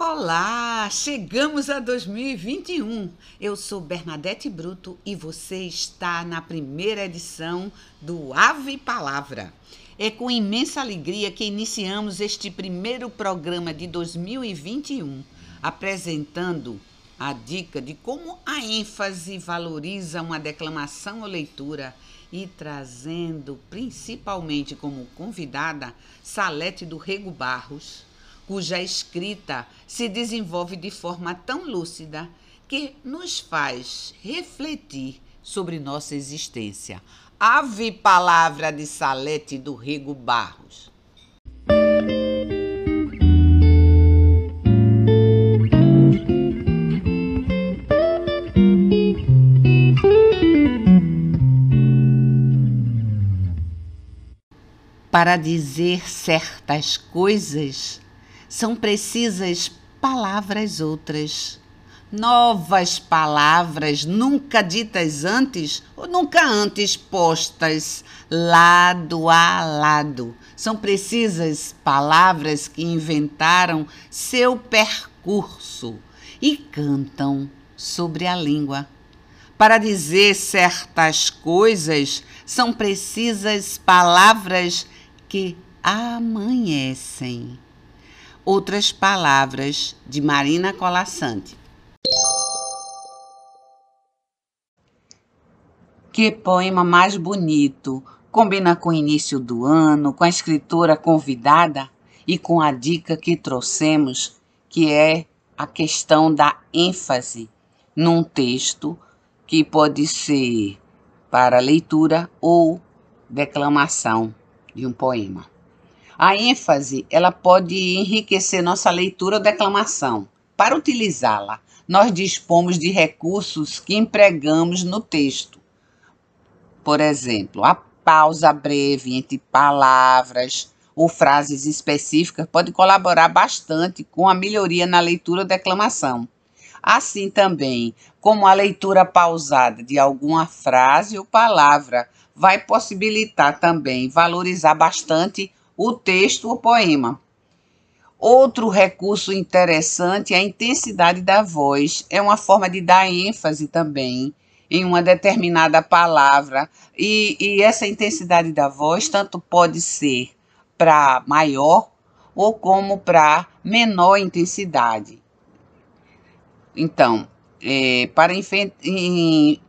Olá, chegamos a 2021. Eu sou Bernadette Bruto e você está na primeira edição do Ave Palavra. É com imensa alegria que iniciamos este primeiro programa de 2021, apresentando a dica de como a ênfase valoriza uma declamação ou leitura e trazendo principalmente como convidada Salete do Rego Barros cuja escrita se desenvolve de forma tão lúcida que nos faz refletir sobre nossa existência. Ave palavra de Salete do Rego Barros. Para dizer certas coisas, são precisas palavras outras, novas palavras nunca ditas antes ou nunca antes postas lado a lado. São precisas palavras que inventaram seu percurso e cantam sobre a língua. Para dizer certas coisas, são precisas palavras que amanhecem Outras palavras de Marina Colassante. Que poema mais bonito! Combina com o início do ano, com a escritora convidada e com a dica que trouxemos, que é a questão da ênfase num texto que pode ser para leitura ou declamação de um poema. A ênfase, ela pode enriquecer nossa leitura ou declamação. Para utilizá-la, nós dispomos de recursos que empregamos no texto. Por exemplo, a pausa breve entre palavras ou frases específicas pode colaborar bastante com a melhoria na leitura ou declamação. Assim também, como a leitura pausada de alguma frase ou palavra vai possibilitar também valorizar bastante o texto ou poema. Outro recurso interessante é a intensidade da voz. É uma forma de dar ênfase também em uma determinada palavra. E, e essa intensidade da voz tanto pode ser para maior ou como para menor intensidade. Então, é, para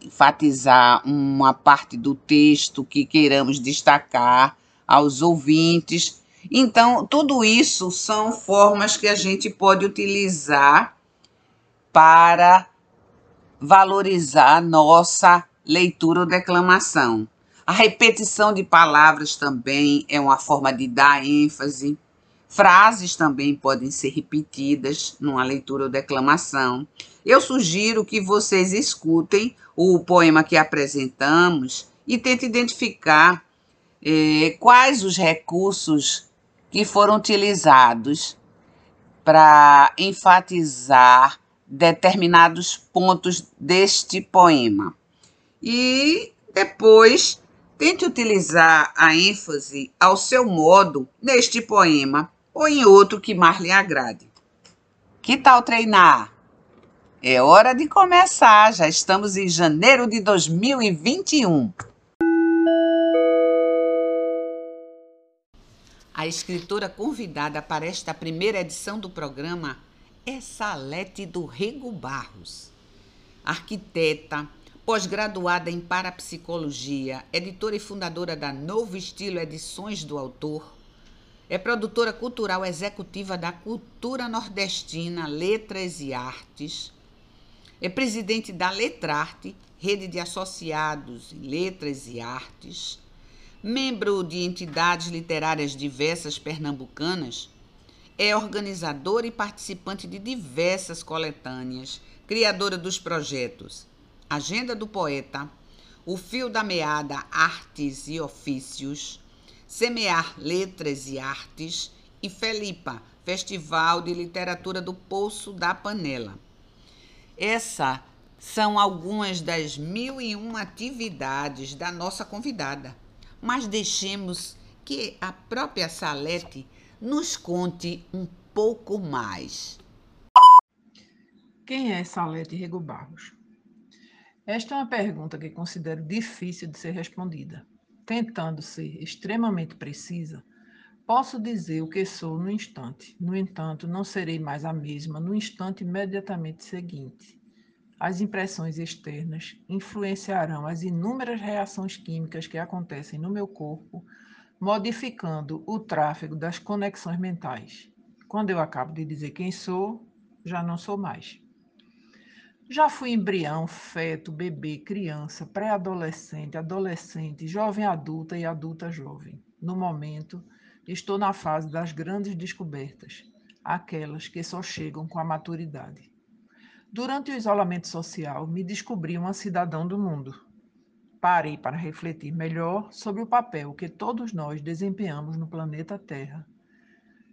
enfatizar uma parte do texto que queiramos destacar, aos ouvintes. Então, tudo isso são formas que a gente pode utilizar para valorizar nossa leitura ou declamação. A repetição de palavras também é uma forma de dar ênfase. Frases também podem ser repetidas numa leitura ou declamação. Eu sugiro que vocês escutem o poema que apresentamos e tentem identificar eh, quais os recursos que foram utilizados para enfatizar determinados pontos deste poema. E depois tente utilizar a ênfase ao seu modo neste poema ou em outro que mais lhe agrade. Que tal treinar? É hora de começar, já estamos em janeiro de 2021. A escritora convidada para esta primeira edição do programa é Salete do Rego Barros, arquiteta, pós-graduada em parapsicologia, editora e fundadora da Novo Estilo Edições do Autor, é produtora cultural executiva da Cultura Nordestina Letras e Artes, é presidente da Letrarte, rede de associados em letras e artes, membro de entidades literárias diversas pernambucanas, é organizadora e participante de diversas coletâneas, criadora dos projetos Agenda do Poeta, O Fio da Meada Artes e Ofícios, Semear Letras e Artes e Felipa, Festival de Literatura do Poço da Panela. Essas são algumas das mil e uma atividades da nossa convidada mas deixemos que a própria Salete nos conte um pouco mais. Quem é Salete Rego Barros? Esta é uma pergunta que considero difícil de ser respondida. Tentando ser extremamente precisa, posso dizer o que sou no instante. No entanto, não serei mais a mesma no instante imediatamente seguinte. As impressões externas influenciarão as inúmeras reações químicas que acontecem no meu corpo, modificando o tráfego das conexões mentais. Quando eu acabo de dizer quem sou, já não sou mais. Já fui embrião, feto, bebê, criança, pré-adolescente, adolescente, jovem adulta e adulta jovem. No momento, estou na fase das grandes descobertas, aquelas que só chegam com a maturidade. Durante o isolamento social, me descobri uma cidadão do mundo. Parei para refletir melhor sobre o papel que todos nós desempenhamos no planeta Terra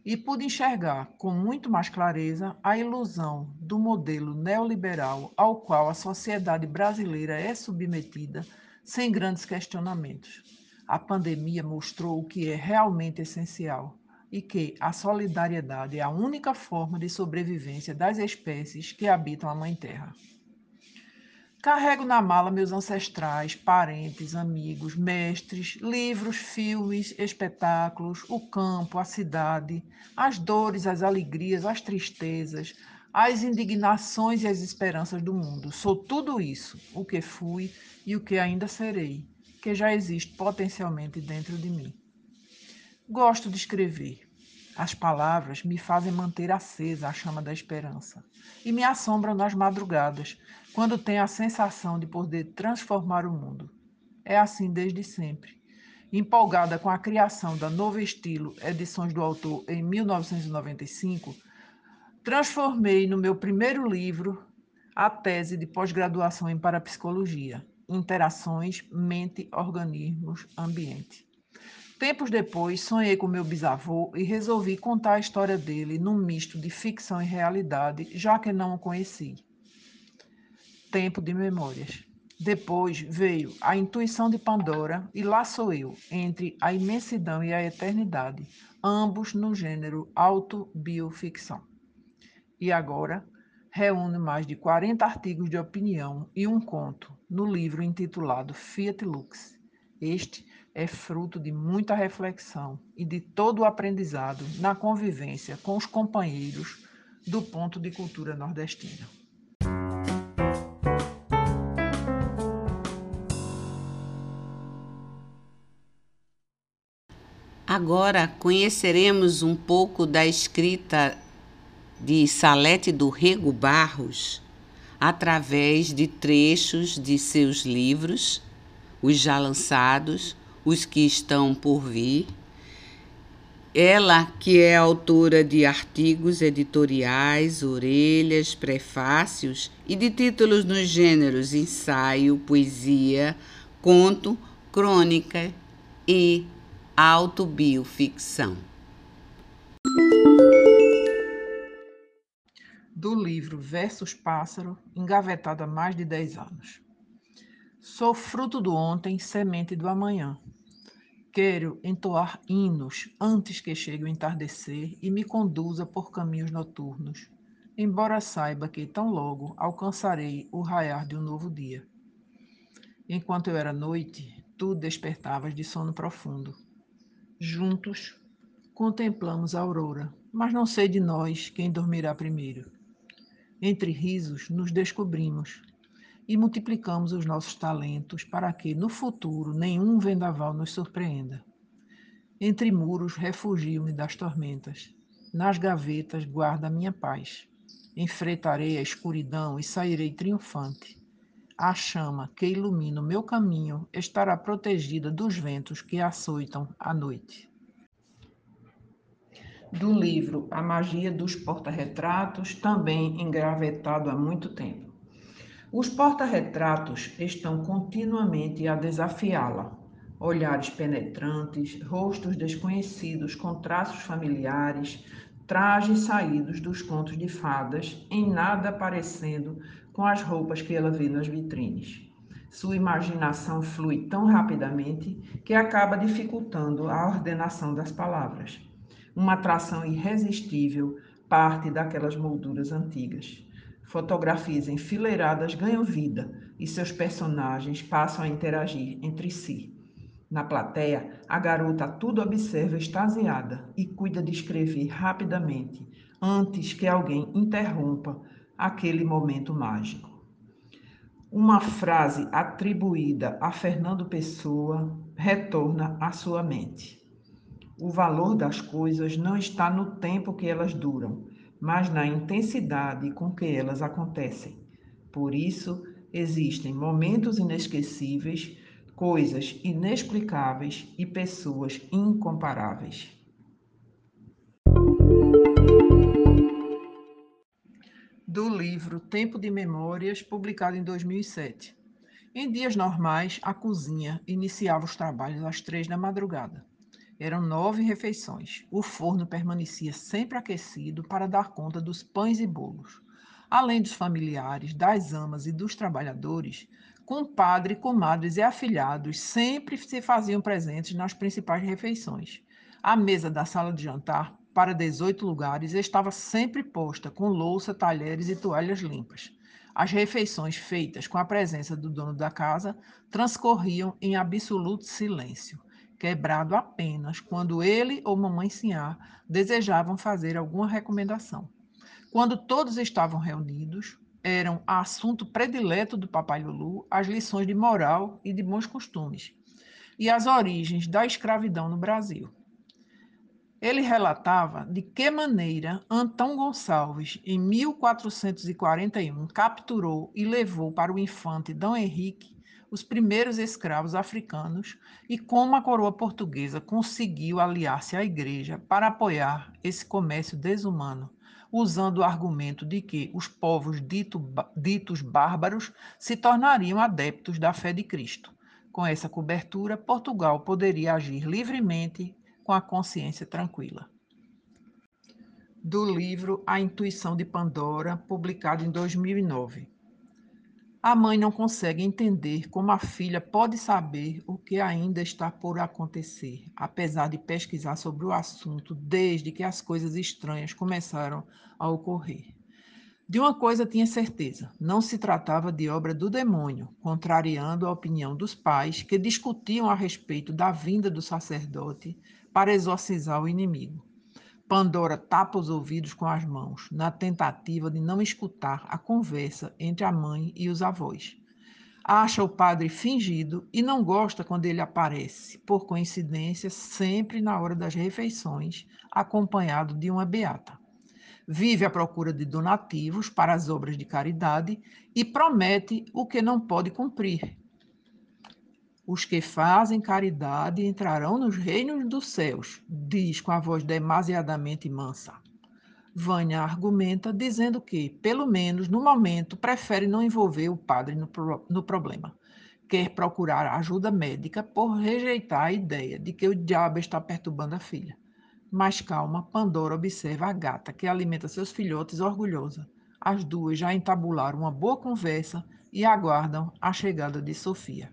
e pude enxergar com muito mais clareza a ilusão do modelo neoliberal ao qual a sociedade brasileira é submetida sem grandes questionamentos. A pandemia mostrou o que é realmente essencial e que a solidariedade é a única forma de sobrevivência das espécies que habitam a Mãe Terra. Carrego na mala meus ancestrais, parentes, amigos, mestres, livros, filmes, espetáculos, o campo, a cidade, as dores, as alegrias, as tristezas, as indignações e as esperanças do mundo. Sou tudo isso, o que fui e o que ainda serei, que já existe potencialmente dentro de mim. Gosto de escrever. As palavras me fazem manter acesa a chama da esperança e me assombram nas madrugadas, quando tenho a sensação de poder transformar o mundo. É assim desde sempre. Empolgada com a criação da Novo Estilo Edições do Autor em 1995, transformei no meu primeiro livro a tese de pós-graduação em parapsicologia, Interações Mente-Organismos Ambiente. Tempos depois, sonhei com meu bisavô e resolvi contar a história dele num misto de ficção e realidade, já que não o conheci. Tempo de memórias. Depois veio a intuição de Pandora e lá sou eu, entre a imensidão e a eternidade, ambos no gênero autobioficção. E agora, reúne mais de 40 artigos de opinião e um conto no livro intitulado Fiat Lux. Este é fruto de muita reflexão e de todo o aprendizado na convivência com os companheiros do ponto de cultura nordestina. Agora conheceremos um pouco da escrita de Salete do Rego Barros através de trechos de seus livros, os já lançados, os que estão por vir. Ela, que é autora de artigos editoriais, orelhas, prefácios e de títulos nos gêneros ensaio, poesia, conto, crônica e autobioficção. Do livro Versos Pássaro, engavetado há mais de 10 anos. Sou fruto do ontem, semente do amanhã. Quero entoar hinos antes que chegue o entardecer e me conduza por caminhos noturnos, embora saiba que tão logo alcançarei o raiar de um novo dia. Enquanto eu era noite, tu despertavas de sono profundo. Juntos contemplamos a aurora, mas não sei de nós quem dormirá primeiro. Entre risos nos descobrimos e multiplicamos os nossos talentos para que, no futuro, nenhum vendaval nos surpreenda. Entre muros, refugio-me das tormentas. Nas gavetas, guarda minha paz. Enfrentarei a escuridão e sairei triunfante. A chama que ilumina o meu caminho estará protegida dos ventos que açoitam a noite. Do livro A Magia dos Porta-Retratos, também engravetado há muito tempo. Os porta-retratos estão continuamente a desafiá-la. Olhares penetrantes, rostos desconhecidos com traços familiares, trajes saídos dos contos de fadas, em nada parecendo com as roupas que ela vê nas vitrines. Sua imaginação flui tão rapidamente que acaba dificultando a ordenação das palavras. Uma atração irresistível parte daquelas molduras antigas Fotografias enfileiradas ganham vida e seus personagens passam a interagir entre si. Na plateia, a garota tudo observa extasiada e cuida de escrever rapidamente, antes que alguém interrompa aquele momento mágico. Uma frase atribuída a Fernando Pessoa retorna à sua mente. O valor das coisas não está no tempo que elas duram, mas na intensidade com que elas acontecem. Por isso, existem momentos inesquecíveis coisas inexplicáveis e pessoas incomparáveis. Do livro Tempo de Memórias, publicado em 2007. Em dias normais, a cozinha iniciava os trabalhos às três da madrugada. Eram nove refeições. O forno permanecia sempre aquecido para dar conta dos pães e bolos. Além dos familiares, das amas e dos trabalhadores, compadre, comadres e afilhados sempre se faziam presentes nas principais refeições. A mesa da sala de jantar, para 18 lugares, estava sempre posta com louça, talheres e toalhas limpas. As refeições feitas com a presença do dono da casa transcorriam em absoluto silêncio, quebrado apenas quando ele ou mamãe Sinhá desejavam fazer alguma recomendação. Quando todos estavam reunidos, eram assunto predileto do Papai Lulu as lições de moral e de bons costumes e as origens da escravidão no Brasil. Ele relatava de que maneira Antão Gonçalves, em 1441, capturou e levou para o infante Dom Henrique os primeiros escravos africanos e como a coroa portuguesa conseguiu aliar-se à igreja para apoiar esse comércio desumano usando o argumento de que os povos dito, ditos bárbaros se tornariam adeptos da fé de Cristo. Com essa cobertura, Portugal poderia agir livremente com a consciência tranquila. Do livro A Intuição de Pandora, publicado em 2009. A mãe não consegue entender como a filha pode saber o que ainda está por acontecer, apesar de pesquisar sobre o assunto desde que as coisas estranhas começaram a ocorrer. De uma coisa tinha certeza: não se tratava de obra do demônio, contrariando a opinião dos pais que discutiam a respeito da vinda do sacerdote para exorcizar o inimigo. Pandora tapa os ouvidos com as mãos, na tentativa de não escutar a conversa entre a mãe e os avós. Acha o padre fingido e não gosta quando ele aparece, por coincidência, sempre na hora das refeições, acompanhado de uma beata. Vive à procura de donativos para as obras de caridade e promete o que não pode cumprir, os que fazem caridade entrarão nos reinos dos céus, diz com a voz demasiadamente mansa. Vânia argumenta dizendo que, pelo menos no momento, prefere não envolver o padre no, pro no problema. Quer procurar ajuda médica por rejeitar a ideia de que o diabo está perturbando a filha. Mas calma, Pandora observa a gata que alimenta seus filhotes orgulhosa. As duas já entabularam uma boa conversa e aguardam a chegada de Sofia.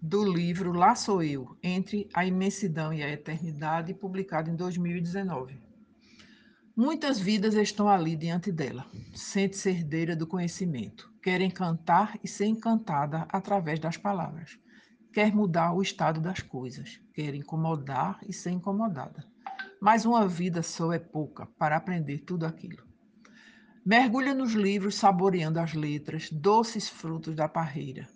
Do livro Lá Sou Eu, Entre a Imensidão e a Eternidade, publicado em 2019. Muitas vidas estão ali diante dela. Sente-se herdeira do conhecimento. Quer encantar e ser encantada através das palavras. Quer mudar o estado das coisas. Quer incomodar e ser incomodada. Mas uma vida só é pouca para aprender tudo aquilo. Mergulha nos livros saboreando as letras, doces frutos da parreira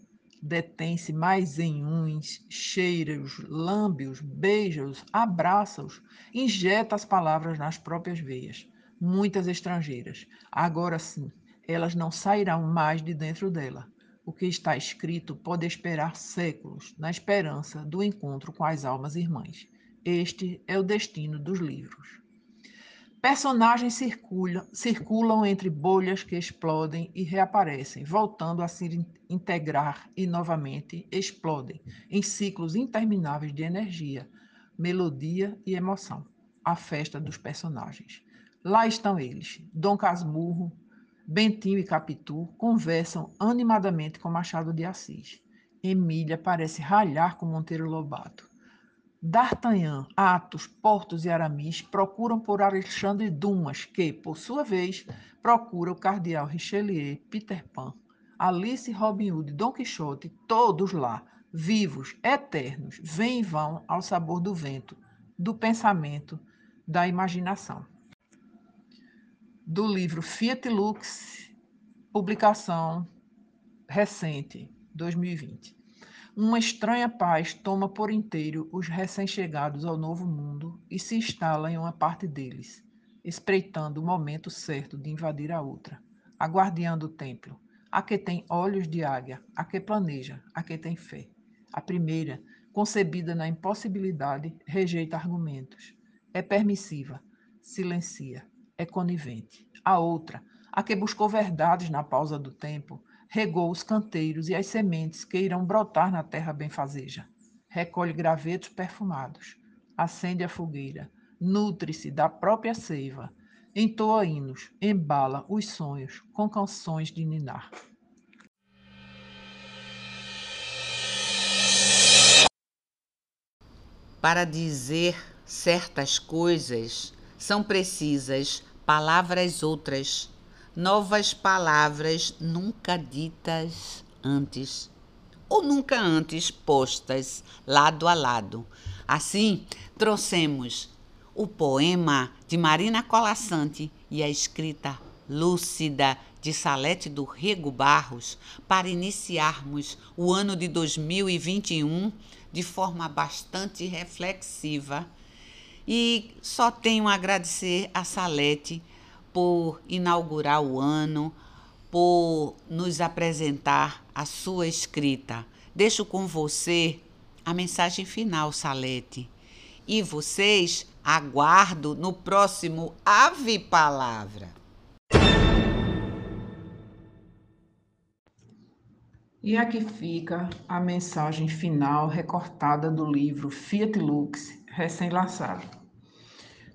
detém-se mais em uns, cheira-os, lambe-os, beija-os, abraça-os, injeta as palavras nas próprias veias. Muitas estrangeiras. Agora sim, elas não sairão mais de dentro dela. O que está escrito pode esperar séculos, na esperança do encontro com as almas irmãs. Este é o destino dos livros. Personagens circulam, circulam entre bolhas que explodem e reaparecem, voltando a se integrar e novamente explodem em ciclos intermináveis de energia, melodia e emoção. A festa dos personagens. Lá estão eles. Dom Casmurro, Bentinho e Capitu conversam animadamente com Machado de Assis. Emília parece ralhar com Monteiro Lobato. D'Artagnan, Athos, Portos e Aramis procuram por Alexandre Dumas, que, por sua vez, procura o cardeal Richelieu, Peter Pan, Alice, Robin Hood, Dom Quixote, todos lá, vivos, eternos, vêm e vão ao sabor do vento, do pensamento, da imaginação. Do livro Fiat Lux, publicação recente, 2020. Uma estranha paz toma por inteiro os recém-chegados ao novo mundo e se instala em uma parte deles, espreitando o momento certo de invadir a outra, aguardiando o templo, a que tem olhos de águia, a que planeja, a que tem fé. A primeira, concebida na impossibilidade, rejeita argumentos, é permissiva, silencia, é conivente. A outra, a que buscou verdades na pausa do tempo, regou os canteiros e as sementes que irão brotar na terra benfazeja. Recolhe gravetos perfumados, acende a fogueira, nutre-se da própria seiva, entoa hinos, embala os sonhos com canções de ninar. Para dizer certas coisas, são precisas palavras outras novas palavras nunca ditas antes ou nunca antes postas lado a lado. Assim, trouxemos o poema de Marina Colassante e a escrita lúcida de Salete do Rego Barros para iniciarmos o ano de 2021 de forma bastante reflexiva. E só tenho a agradecer a Salete por inaugurar o ano, por nos apresentar a sua escrita. Deixo com você a mensagem final, Salete. E vocês aguardo no próximo Ave Palavra. E aqui fica a mensagem final recortada do livro Fiat Lux, recém-lançado.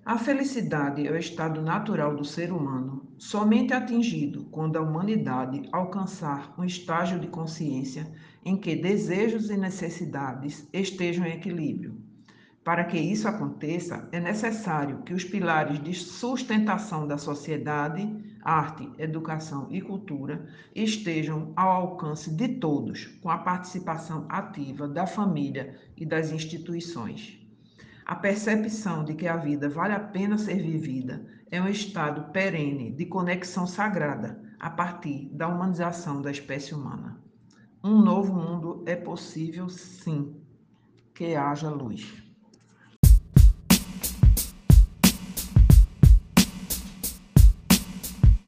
A felicidade é o estado natural do ser humano, somente atingido quando a humanidade alcançar um estágio de consciência em que desejos e necessidades estejam em equilíbrio. Para que isso aconteça, é necessário que os pilares de sustentação da sociedade, arte, educação e cultura estejam ao alcance de todos, com a participação ativa da família e das instituições. A percepção de que a vida vale a pena ser vivida é um estado perene de conexão sagrada a partir da humanização da espécie humana. Um novo mundo é possível, sim, que haja luz.